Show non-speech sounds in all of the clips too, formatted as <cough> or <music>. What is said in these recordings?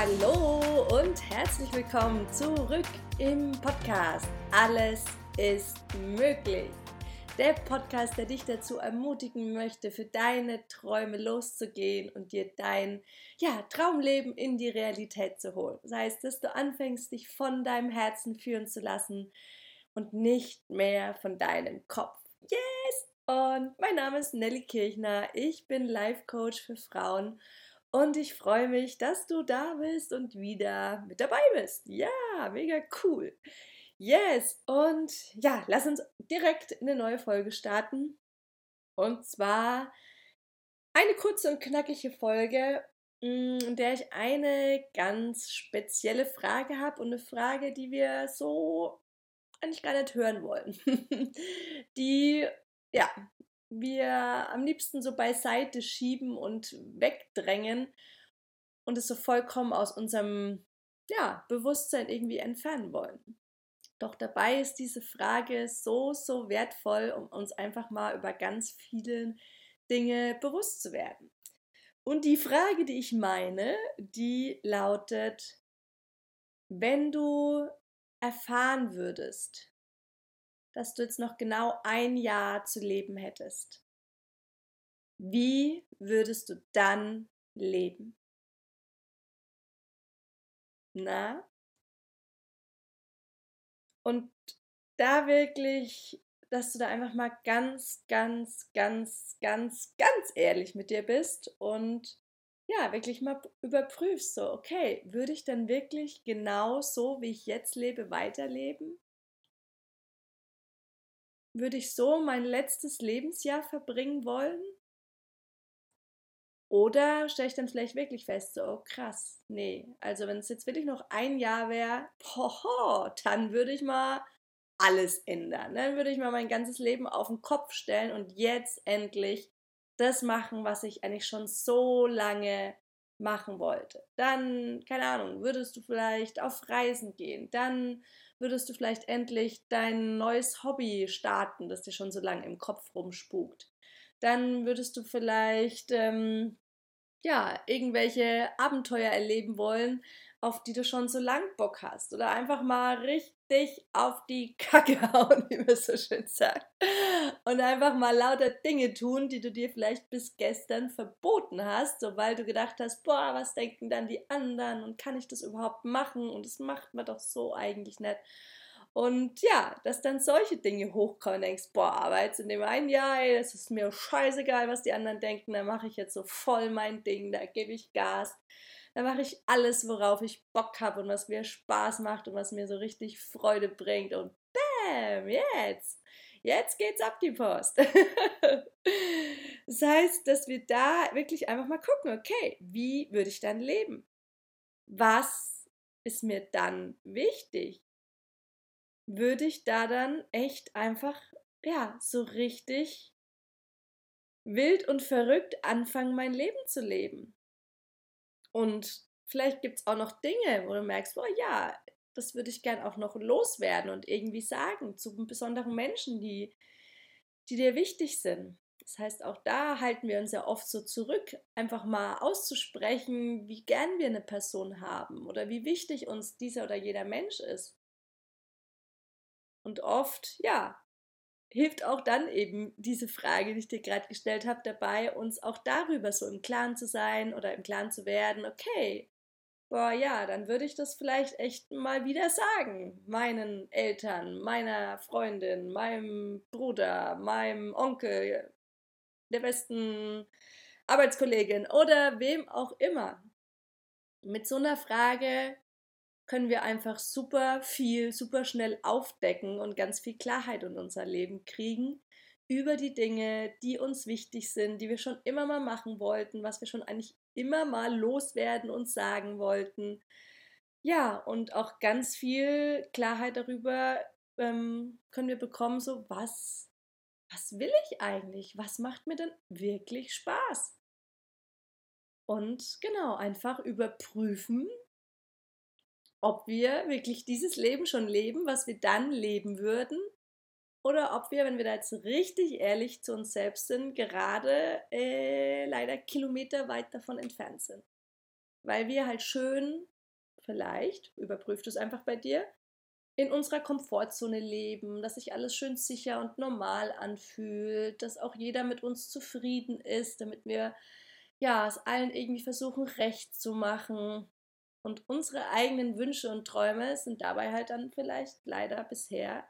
Hallo und herzlich willkommen zurück im Podcast. Alles ist möglich. Der Podcast, der dich dazu ermutigen möchte, für deine Träume loszugehen und dir dein ja, Traumleben in die Realität zu holen. Das heißt, dass du anfängst, dich von deinem Herzen führen zu lassen und nicht mehr von deinem Kopf. Yes! Und mein Name ist Nelly Kirchner. Ich bin Life Coach für Frauen und ich freue mich, dass du da bist und wieder mit dabei bist. Ja, mega cool. Yes, und ja, lass uns direkt in eine neue Folge starten. Und zwar eine kurze und knackige Folge, mm, in der ich eine ganz spezielle Frage habe und eine Frage, die wir so eigentlich gar nicht hören wollen. <laughs> die ja wir am liebsten so beiseite schieben und wegdrängen und es so vollkommen aus unserem ja, Bewusstsein irgendwie entfernen wollen. Doch dabei ist diese Frage so, so wertvoll, um uns einfach mal über ganz viele Dinge bewusst zu werden. Und die Frage, die ich meine, die lautet, wenn du erfahren würdest, dass du jetzt noch genau ein Jahr zu leben hättest, wie würdest du dann leben? Na? Und da wirklich, dass du da einfach mal ganz, ganz, ganz, ganz, ganz ehrlich mit dir bist und ja, wirklich mal überprüfst, so, okay, würde ich dann wirklich genau so, wie ich jetzt lebe, weiterleben? Würde ich so mein letztes Lebensjahr verbringen wollen? Oder stelle ich dann vielleicht wirklich fest, so, oh krass, nee, also wenn es jetzt wirklich noch ein Jahr wäre, dann würde ich mal alles ändern. Dann würde ich mal mein ganzes Leben auf den Kopf stellen und jetzt endlich das machen, was ich eigentlich schon so lange machen wollte. Dann, keine Ahnung, würdest du vielleicht auf Reisen gehen. Dann würdest du vielleicht endlich dein neues Hobby starten, das dir schon so lange im Kopf rumspukt. Dann würdest du vielleicht ähm, ja irgendwelche Abenteuer erleben wollen, auf die du schon so lang Bock hast. Oder einfach mal richtig auf die Kacke <laughs> hauen, wie man so schön sagt. Und einfach mal lauter Dinge tun, die du dir vielleicht bis gestern verboten hast, sobald du gedacht hast, boah, was denken dann die anderen und kann ich das überhaupt machen? Und das macht man doch so eigentlich nicht. Und ja, dass dann solche Dinge hochkommen denkst, boah, aber jetzt in dem einen Jahr, ey, das ist mir scheißegal, was die anderen denken, da mache ich jetzt so voll mein Ding, da gebe ich Gas. Da mache ich alles, worauf ich Bock habe und was mir Spaß macht und was mir so richtig Freude bringt. Und bam, jetzt, jetzt geht's ab die Post. <laughs> das heißt, dass wir da wirklich einfach mal gucken, okay, wie würde ich dann leben? Was ist mir dann wichtig? Würde ich da dann echt einfach, ja, so richtig wild und verrückt anfangen, mein Leben zu leben? Und vielleicht gibt es auch noch Dinge, wo du merkst, oh ja, das würde ich gern auch noch loswerden und irgendwie sagen zu besonderen Menschen, die, die dir wichtig sind. Das heißt, auch da halten wir uns ja oft so zurück, einfach mal auszusprechen, wie gern wir eine Person haben oder wie wichtig uns dieser oder jeder Mensch ist. Und oft, ja, hilft auch dann eben diese Frage, die ich dir gerade gestellt habe, dabei, uns auch darüber so im Klaren zu sein oder im Klaren zu werden, okay, boah, ja, dann würde ich das vielleicht echt mal wieder sagen, meinen Eltern, meiner Freundin, meinem Bruder, meinem Onkel, der besten Arbeitskollegin oder wem auch immer. Mit so einer Frage können wir einfach super viel, super schnell aufdecken und ganz viel Klarheit in unser Leben kriegen über die Dinge, die uns wichtig sind, die wir schon immer mal machen wollten, was wir schon eigentlich immer mal loswerden und sagen wollten. Ja, und auch ganz viel Klarheit darüber ähm, können wir bekommen, so was, was will ich eigentlich? Was macht mir denn wirklich Spaß? Und genau, einfach überprüfen, ob wir wirklich dieses Leben schon leben, was wir dann leben würden, oder ob wir, wenn wir da jetzt richtig ehrlich zu uns selbst sind, gerade äh, leider kilometerweit davon entfernt sind. weil wir halt schön, vielleicht, überprüft es einfach bei dir, in unserer Komfortzone leben, dass sich alles schön sicher und normal anfühlt, dass auch jeder mit uns zufrieden ist, damit wir ja es allen irgendwie versuchen recht zu machen. Und unsere eigenen Wünsche und Träume sind dabei halt dann vielleicht leider bisher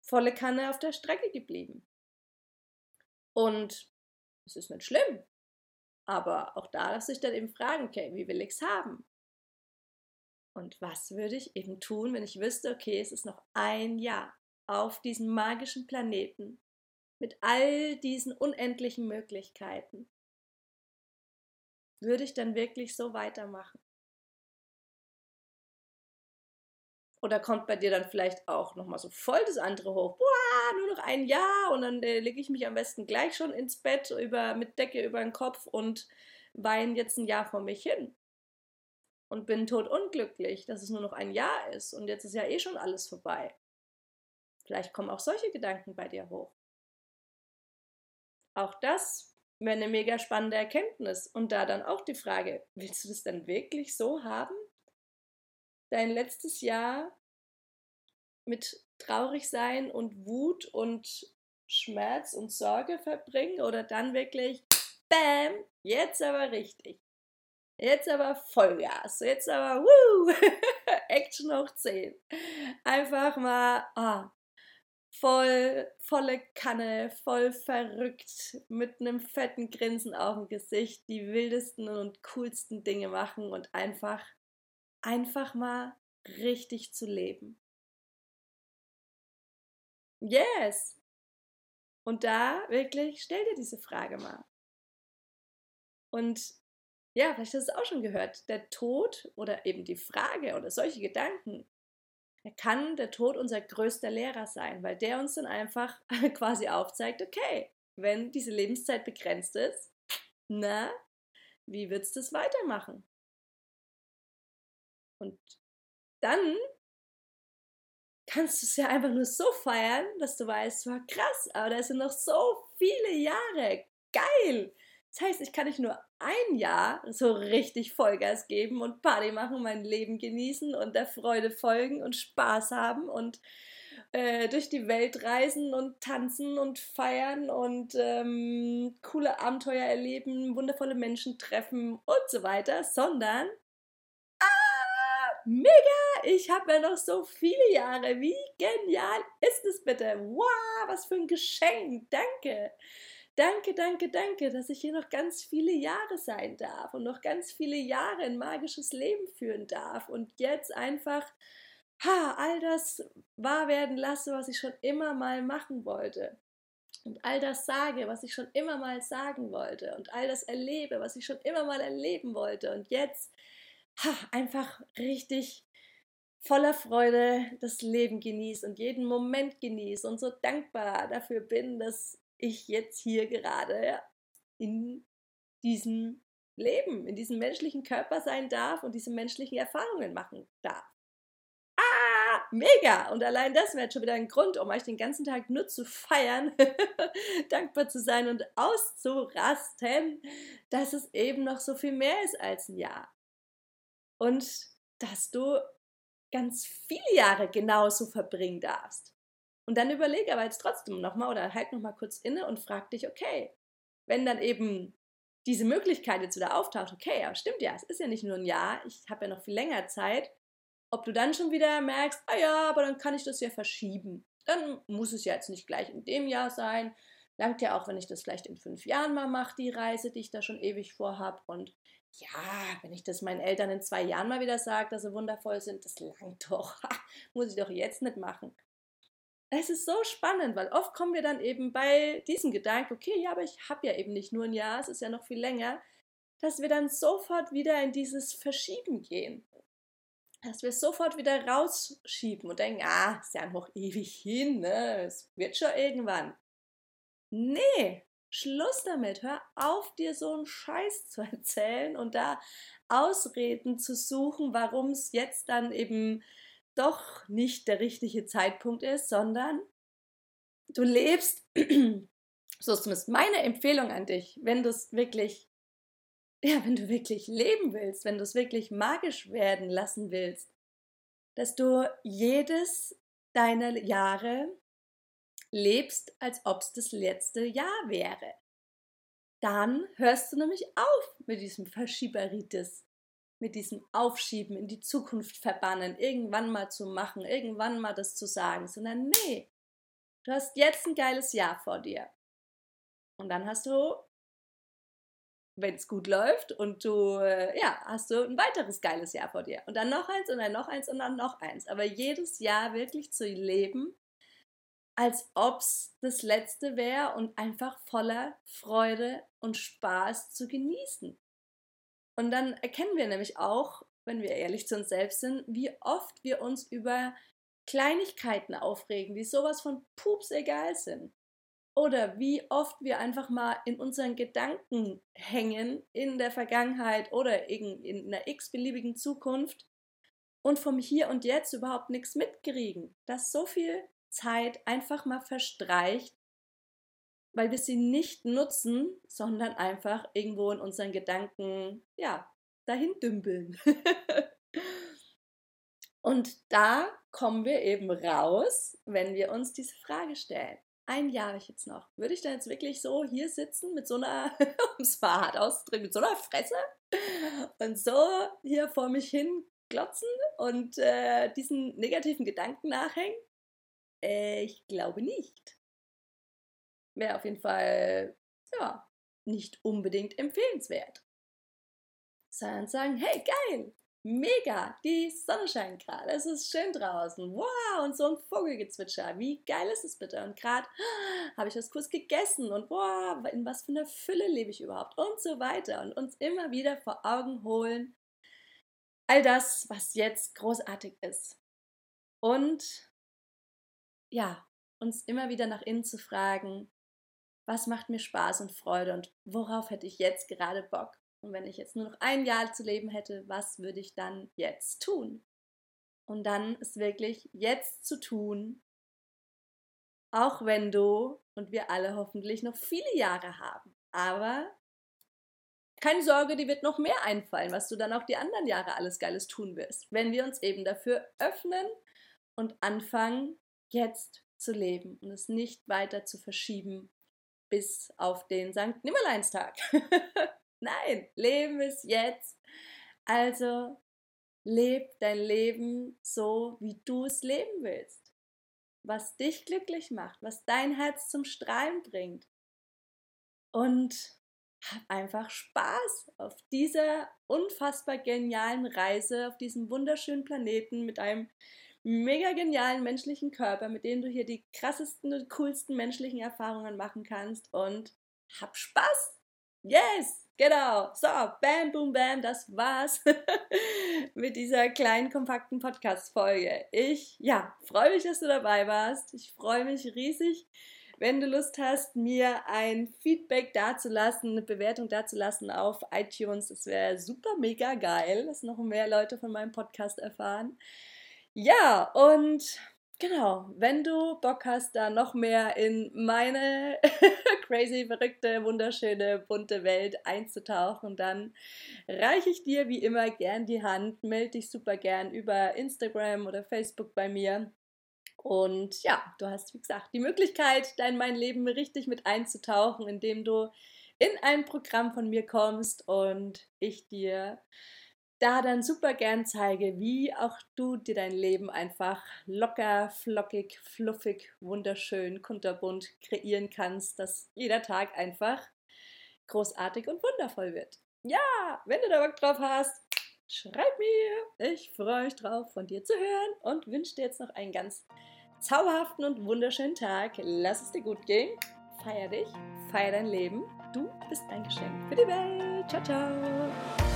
volle Kanne auf der Strecke geblieben. Und es ist nicht schlimm. Aber auch da darf sich dann eben fragen, okay, wie will ich es haben? Und was würde ich eben tun, wenn ich wüsste, okay, es ist noch ein Jahr auf diesem magischen Planeten mit all diesen unendlichen Möglichkeiten? Würde ich dann wirklich so weitermachen? Oder kommt bei dir dann vielleicht auch nochmal so voll das andere hoch? Boah, nur noch ein Jahr und dann äh, lege ich mich am besten gleich schon ins Bett über, mit Decke über den Kopf und weine jetzt ein Jahr vor mich hin. Und bin tot unglücklich, dass es nur noch ein Jahr ist und jetzt ist ja eh schon alles vorbei. Vielleicht kommen auch solche Gedanken bei dir hoch. Auch das wäre eine mega spannende Erkenntnis. Und da dann auch die Frage, willst du das denn wirklich so haben? Dein letztes Jahr mit traurig sein und Wut und Schmerz und Sorge verbringen oder dann wirklich, bam, jetzt aber richtig. Jetzt aber Vollgas, jetzt aber, woo, <laughs> Action hoch 10. Einfach mal, ah, voll, volle Kanne, voll verrückt, mit einem fetten Grinsen auf dem Gesicht, die wildesten und coolsten Dinge machen und einfach einfach mal richtig zu leben. Yes! Und da wirklich, stell dir diese Frage mal. Und ja, vielleicht hast du es auch schon gehört, der Tod oder eben die Frage oder solche Gedanken, da kann der Tod unser größter Lehrer sein, weil der uns dann einfach <laughs> quasi aufzeigt, okay, wenn diese Lebenszeit begrenzt ist, na, wie du es weitermachen? Und dann kannst du es ja einfach nur so feiern, dass du weißt, war krass, aber da sind noch so viele Jahre. Geil! Das heißt, ich kann nicht nur ein Jahr so richtig Vollgas geben und Party machen, mein Leben genießen und der Freude folgen und Spaß haben und äh, durch die Welt reisen und tanzen und feiern und ähm, coole Abenteuer erleben, wundervolle Menschen treffen und so weiter, sondern mega, ich habe ja noch so viele Jahre. Wie genial ist es bitte? Wow, was für ein Geschenk. Danke. Danke, danke, danke, dass ich hier noch ganz viele Jahre sein darf und noch ganz viele Jahre ein magisches Leben führen darf und jetzt einfach ha, all das wahr werden lasse, was ich schon immer mal machen wollte. Und all das sage, was ich schon immer mal sagen wollte. Und all das erlebe, was ich schon immer mal erleben wollte. Und jetzt ha, einfach richtig voller Freude das Leben genieße und jeden Moment genieße und so dankbar dafür bin, dass ich jetzt hier gerade in diesem Leben, in diesem menschlichen Körper sein darf und diese menschlichen Erfahrungen machen darf. Ah, mega! Und allein das wäre schon wieder ein Grund, um euch den ganzen Tag nur zu feiern, <laughs> dankbar zu sein und auszurasten, dass es eben noch so viel mehr ist als ein Jahr und dass du ganz viele Jahre genauso verbringen darfst. Und dann überlege aber jetzt trotzdem nochmal oder halt nochmal kurz inne und frag dich, okay, wenn dann eben diese Möglichkeit jetzt wieder auftaucht, okay, ja, stimmt ja, es ist ja nicht nur ein Jahr, ich habe ja noch viel länger Zeit, ob du dann schon wieder merkst, ah ja, aber dann kann ich das ja verschieben. Dann muss es ja jetzt nicht gleich in dem Jahr sein. Langt ja auch, wenn ich das vielleicht in fünf Jahren mal mache, die Reise, die ich da schon ewig vorhab. Und ja, wenn ich das meinen Eltern in zwei Jahren mal wieder sage, dass sie wundervoll sind, das langt doch. <laughs> Muss ich doch jetzt nicht machen. Es ist so spannend, weil oft kommen wir dann eben bei diesem Gedanken, okay, ja, aber ich habe ja eben nicht nur ein Jahr, es ist ja noch viel länger, dass wir dann sofort wieder in dieses Verschieben gehen. Dass wir sofort wieder rausschieben und denken, ah, ist ja noch ewig hin, ne? es wird schon irgendwann. Nee, Schluss damit. Hör auf, dir so einen Scheiß zu <laughs> erzählen und da Ausreden zu suchen, warum es jetzt dann eben doch nicht der richtige Zeitpunkt ist, sondern du lebst, <clears throat> so ist zumindest meine Empfehlung an dich, wenn du es wirklich ja, wenn du wirklich leben willst, wenn du es wirklich magisch werden lassen willst, dass du jedes deiner Jahre lebst, als ob es das letzte Jahr wäre. Dann hörst du nämlich auf mit diesem Verschieberitis, mit diesem Aufschieben in die Zukunft verbannen, irgendwann mal zu machen, irgendwann mal das zu sagen, sondern nee, du hast jetzt ein geiles Jahr vor dir. Und dann hast du, wenn es gut läuft und du, äh, ja, hast du ein weiteres geiles Jahr vor dir. Und dann noch eins und dann noch eins und dann noch eins. Aber jedes Jahr wirklich zu leben, als ob es das letzte wäre und einfach voller Freude und Spaß zu genießen. Und dann erkennen wir nämlich auch, wenn wir ehrlich zu uns selbst sind, wie oft wir uns über Kleinigkeiten aufregen, die sowas von pups egal sind. Oder wie oft wir einfach mal in unseren Gedanken hängen in der Vergangenheit oder in, in einer x-beliebigen Zukunft und vom Hier und Jetzt überhaupt nichts mitkriegen. Dass so viel Zeit einfach mal verstreicht, weil wir sie nicht nutzen, sondern einfach irgendwo in unseren Gedanken, ja, dahin dümpeln. <laughs> Und da kommen wir eben raus, wenn wir uns diese Frage stellen. Ein Jahr habe ich jetzt noch. Würde ich dann jetzt wirklich so hier sitzen mit so einer, <laughs> um es mal hart auszudrücken, mit so einer Fresse und so hier vor mich hin glotzen und äh, diesen negativen Gedanken nachhängen? Äh, ich glaube nicht wäre auf jeden Fall, ja, nicht unbedingt empfehlenswert. Sondern sagen, hey, geil, mega, die Sonne scheint gerade, es ist schön draußen, wow, und so ein Vogelgezwitscher, wie geil ist es bitte? Und gerade <gasps> habe ich was kurz gegessen und wow, in was für einer Fülle lebe ich überhaupt und so weiter und uns immer wieder vor Augen holen, all das, was jetzt großartig ist. Und ja, uns immer wieder nach innen zu fragen, was macht mir Spaß und Freude und worauf hätte ich jetzt gerade Bock? Und wenn ich jetzt nur noch ein Jahr zu leben hätte, was würde ich dann jetzt tun? Und dann ist wirklich jetzt zu tun, auch wenn du und wir alle hoffentlich noch viele Jahre haben. Aber keine Sorge, dir wird noch mehr einfallen, was du dann auch die anderen Jahre alles Geiles tun wirst, wenn wir uns eben dafür öffnen und anfangen, jetzt zu leben und es nicht weiter zu verschieben bis auf den Sankt Nimmerleinstag. <laughs> Nein, Leben ist jetzt. Also leb dein Leben so, wie du es leben willst. Was dich glücklich macht, was dein Herz zum Strahlen bringt. Und hab einfach Spaß auf dieser unfassbar genialen Reise, auf diesem wunderschönen Planeten mit einem mega genialen menschlichen Körper, mit dem du hier die krassesten und coolsten menschlichen Erfahrungen machen kannst und hab Spaß! Yes! Genau. So, bam, boom, bam, das war's <laughs> mit dieser kleinen, kompakten Podcast-Folge. Ich, ja, freue mich, dass du dabei warst. Ich freue mich riesig, wenn du Lust hast, mir ein Feedback dazulassen, eine Bewertung dazulassen auf iTunes. Das wäre super mega geil, dass noch mehr Leute von meinem Podcast erfahren. Ja, und genau, wenn du Bock hast, da noch mehr in meine <laughs> crazy, verrückte, wunderschöne, bunte Welt einzutauchen, dann reiche ich dir wie immer gern die Hand, melde dich super gern über Instagram oder Facebook bei mir. Und ja, du hast, wie gesagt, die Möglichkeit, da in mein Leben richtig mit einzutauchen, indem du in ein Programm von mir kommst und ich dir da dann super gern zeige, wie auch du dir dein Leben einfach locker, flockig, fluffig, wunderschön, kunterbunt kreieren kannst, dass jeder Tag einfach großartig und wundervoll wird. Ja, wenn du da Bock drauf hast, schreib mir. Ich freue mich drauf, von dir zu hören und wünsche dir jetzt noch einen ganz zauberhaften und wunderschönen Tag. Lass es dir gut gehen. Feier dich, feier dein Leben. Du bist ein Geschenk für die Welt. Ciao, ciao.